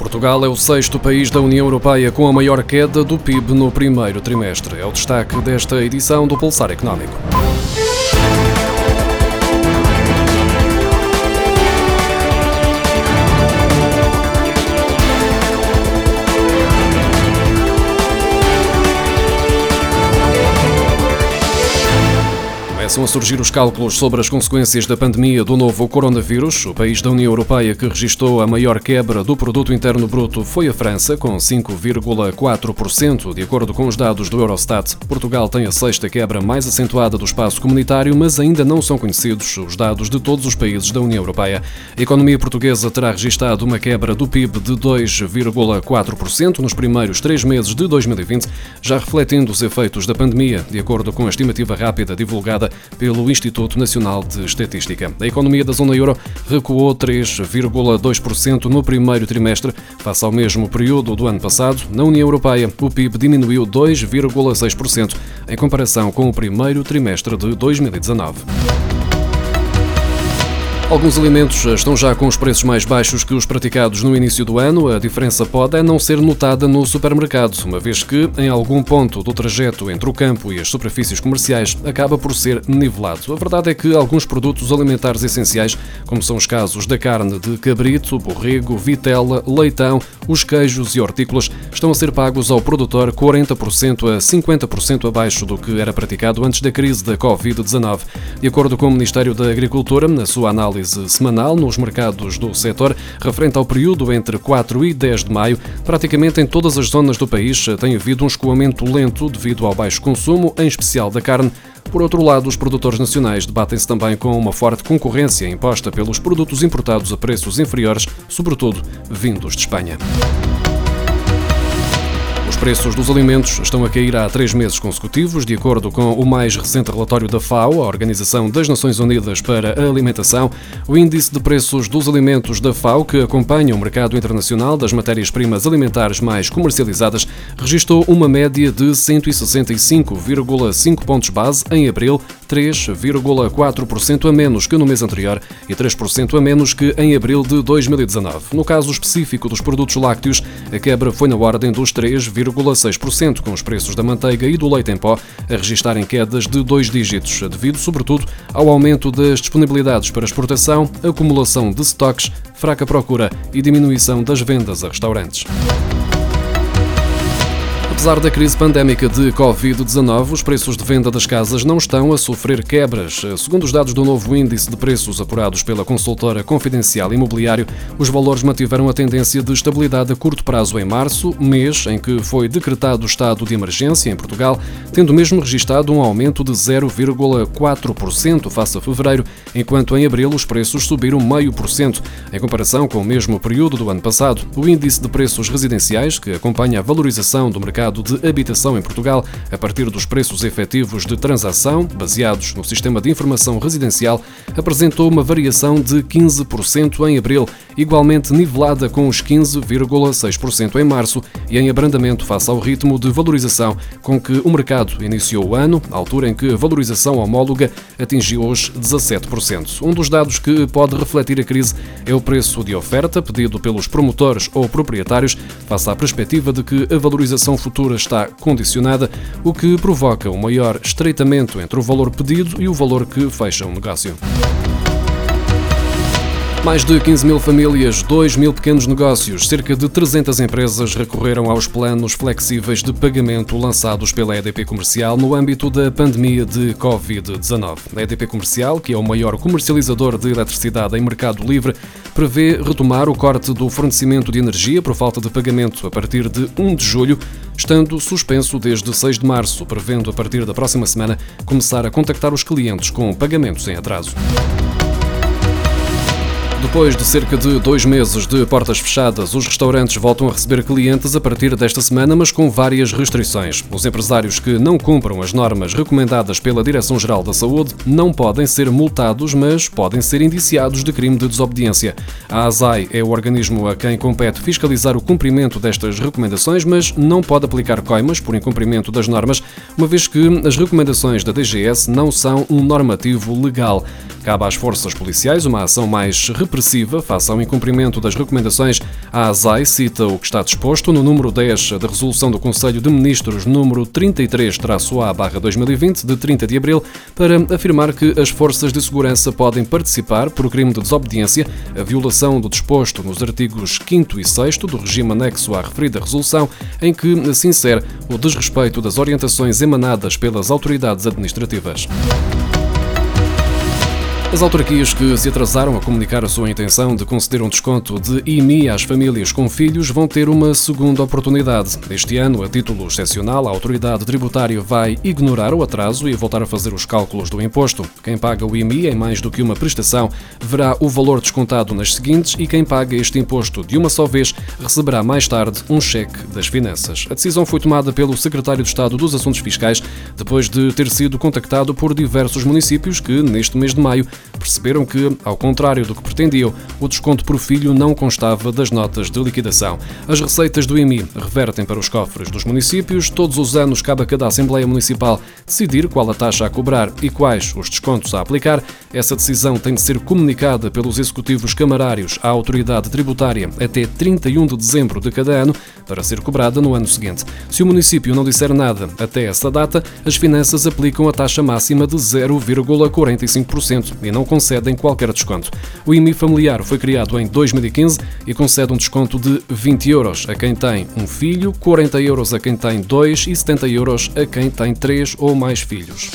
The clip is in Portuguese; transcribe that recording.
Portugal é o sexto país da União Europeia com a maior queda do PIB no primeiro trimestre. É o destaque desta edição do Pulsar Económico. Começam a surgir os cálculos sobre as consequências da pandemia do novo coronavírus. O país da União Europeia que registrou a maior quebra do produto interno bruto foi a França, com 5,4%, de acordo com os dados do Eurostat. Portugal tem a sexta quebra mais acentuada do espaço comunitário, mas ainda não são conhecidos os dados de todos os países da União Europeia. A economia portuguesa terá registrado uma quebra do PIB de 2,4% nos primeiros três meses de 2020, já refletindo os efeitos da pandemia, de acordo com a estimativa rápida divulgada pelo Instituto Nacional de Estatística. A economia da zona euro recuou 3,2% no primeiro trimestre, face ao mesmo período do ano passado. Na União Europeia, o PIB diminuiu 2,6% em comparação com o primeiro trimestre de 2019. Alguns alimentos estão já com os preços mais baixos que os praticados no início do ano. A diferença pode é não ser notada no supermercado, uma vez que, em algum ponto do trajeto entre o campo e as superfícies comerciais, acaba por ser nivelado. A verdade é que alguns produtos alimentares essenciais, como são os casos da carne de cabrito, borrego, vitela, leitão, os queijos e hortícolas, estão a ser pagos ao produtor 40% a 50% abaixo do que era praticado antes da crise da Covid-19. De acordo com o Ministério da Agricultura, na sua análise análise semanal nos mercados do setor, referente ao período entre 4 e 10 de maio. Praticamente em todas as zonas do país tem havido um escoamento lento devido ao baixo consumo, em especial da carne. Por outro lado, os produtores nacionais debatem-se também com uma forte concorrência imposta pelos produtos importados a preços inferiores, sobretudo vindos de Espanha preços dos alimentos estão a cair há três meses consecutivos, de acordo com o mais recente relatório da FAO, a Organização das Nações Unidas para a Alimentação. O índice de preços dos alimentos da FAO, que acompanha o mercado internacional das matérias-primas alimentares mais comercializadas, registrou uma média de 165,5 pontos base em abril, 3,4% a menos que no mês anterior e 3% a menos que em abril de 2019. No caso específico dos produtos lácteos, a quebra foi na ordem dos 3, 0,6%, com os preços da manteiga e do leite em pó a registarem quedas de dois dígitos, devido, sobretudo, ao aumento das disponibilidades para exportação, acumulação de estoques, fraca procura e diminuição das vendas a restaurantes. Apesar da crise pandémica de Covid-19, os preços de venda das casas não estão a sofrer quebras. Segundo os dados do novo índice de preços apurados pela consultora Confidencial Imobiliário, os valores mantiveram a tendência de estabilidade a curto prazo em março, mês em que foi decretado o estado de emergência em Portugal, tendo mesmo registrado um aumento de 0,4% face a fevereiro, enquanto em abril os preços subiram 0,5%, em comparação com o mesmo período do ano passado. O índice de preços residenciais, que acompanha a valorização do mercado mercado de habitação em Portugal a partir dos preços efetivos de transação, baseados no Sistema de Informação Residencial, apresentou uma variação de 15% em abril, igualmente nivelada com os 15,6% em março e em abrandamento face ao ritmo de valorização com que o mercado iniciou o ano, altura em que a valorização homóloga atingiu os 17%. Um dos dados que pode refletir a crise é o preço de oferta pedido pelos promotores ou proprietários face à perspectiva de que a valorização futura está condicionada, o que provoca um maior estreitamento entre o valor pedido e o valor que fecha um negócio. Mais de 15 mil famílias, 2 mil pequenos negócios, cerca de 300 empresas recorreram aos planos flexíveis de pagamento lançados pela EDP Comercial no âmbito da pandemia de Covid-19. A EDP Comercial, que é o maior comercializador de eletricidade em mercado livre, prevê retomar o corte do fornecimento de energia por falta de pagamento a partir de 1 de julho, estando suspenso desde 6 de março, prevendo a partir da próxima semana começar a contactar os clientes com pagamentos em atraso. Depois de cerca de dois meses de portas fechadas, os restaurantes voltam a receber clientes a partir desta semana, mas com várias restrições. Os empresários que não cumpram as normas recomendadas pela Direção-Geral da Saúde não podem ser multados, mas podem ser indiciados de crime de desobediência. A ASAI é o organismo a quem compete fiscalizar o cumprimento destas recomendações, mas não pode aplicar coimas por incumprimento das normas, uma vez que as recomendações da DGS não são um normativo legal. Cabe às forças policiais uma ação mais repressiva face ao incumprimento das recomendações. A ASAI cita o que está disposto no número 10 da Resolução do Conselho de Ministros número 33-A-2020 de 30 de abril para afirmar que as forças de segurança podem participar por crime de desobediência, a violação do disposto nos artigos 5 e 6 do regime anexo à referida resolução, em que se insere o desrespeito das orientações emanadas pelas autoridades administrativas. As autarquias que se atrasaram a comunicar a sua intenção de conceder um desconto de IMI às famílias com filhos vão ter uma segunda oportunidade. Este ano, a título excepcional, a autoridade tributária vai ignorar o atraso e voltar a fazer os cálculos do imposto. Quem paga o IMI em mais do que uma prestação verá o valor descontado nas seguintes e quem paga este imposto de uma só vez receberá mais tarde um cheque das finanças. A decisão foi tomada pelo secretário de Estado dos Assuntos Fiscais depois de ter sido contactado por diversos municípios que, neste mês de maio, perceberam que, ao contrário do que pretendiam, o desconto por filho não constava das notas de liquidação. As receitas do IMI revertem para os cofres dos municípios. Todos os anos cabe a cada Assembleia Municipal decidir qual a taxa a cobrar e quais os descontos a aplicar. Essa decisão tem de ser comunicada pelos executivos camarários à autoridade tributária até 31 de dezembro de cada ano para ser cobrada no ano seguinte. Se o município não disser nada até essa data, as finanças aplicam a taxa máxima de 0,45% e não concedem qualquer desconto. O IMI familiar foi criado em 2015 e concede um desconto de 20 euros a quem tem um filho, 40 euros a quem tem dois e 70 euros a quem tem três ou mais filhos.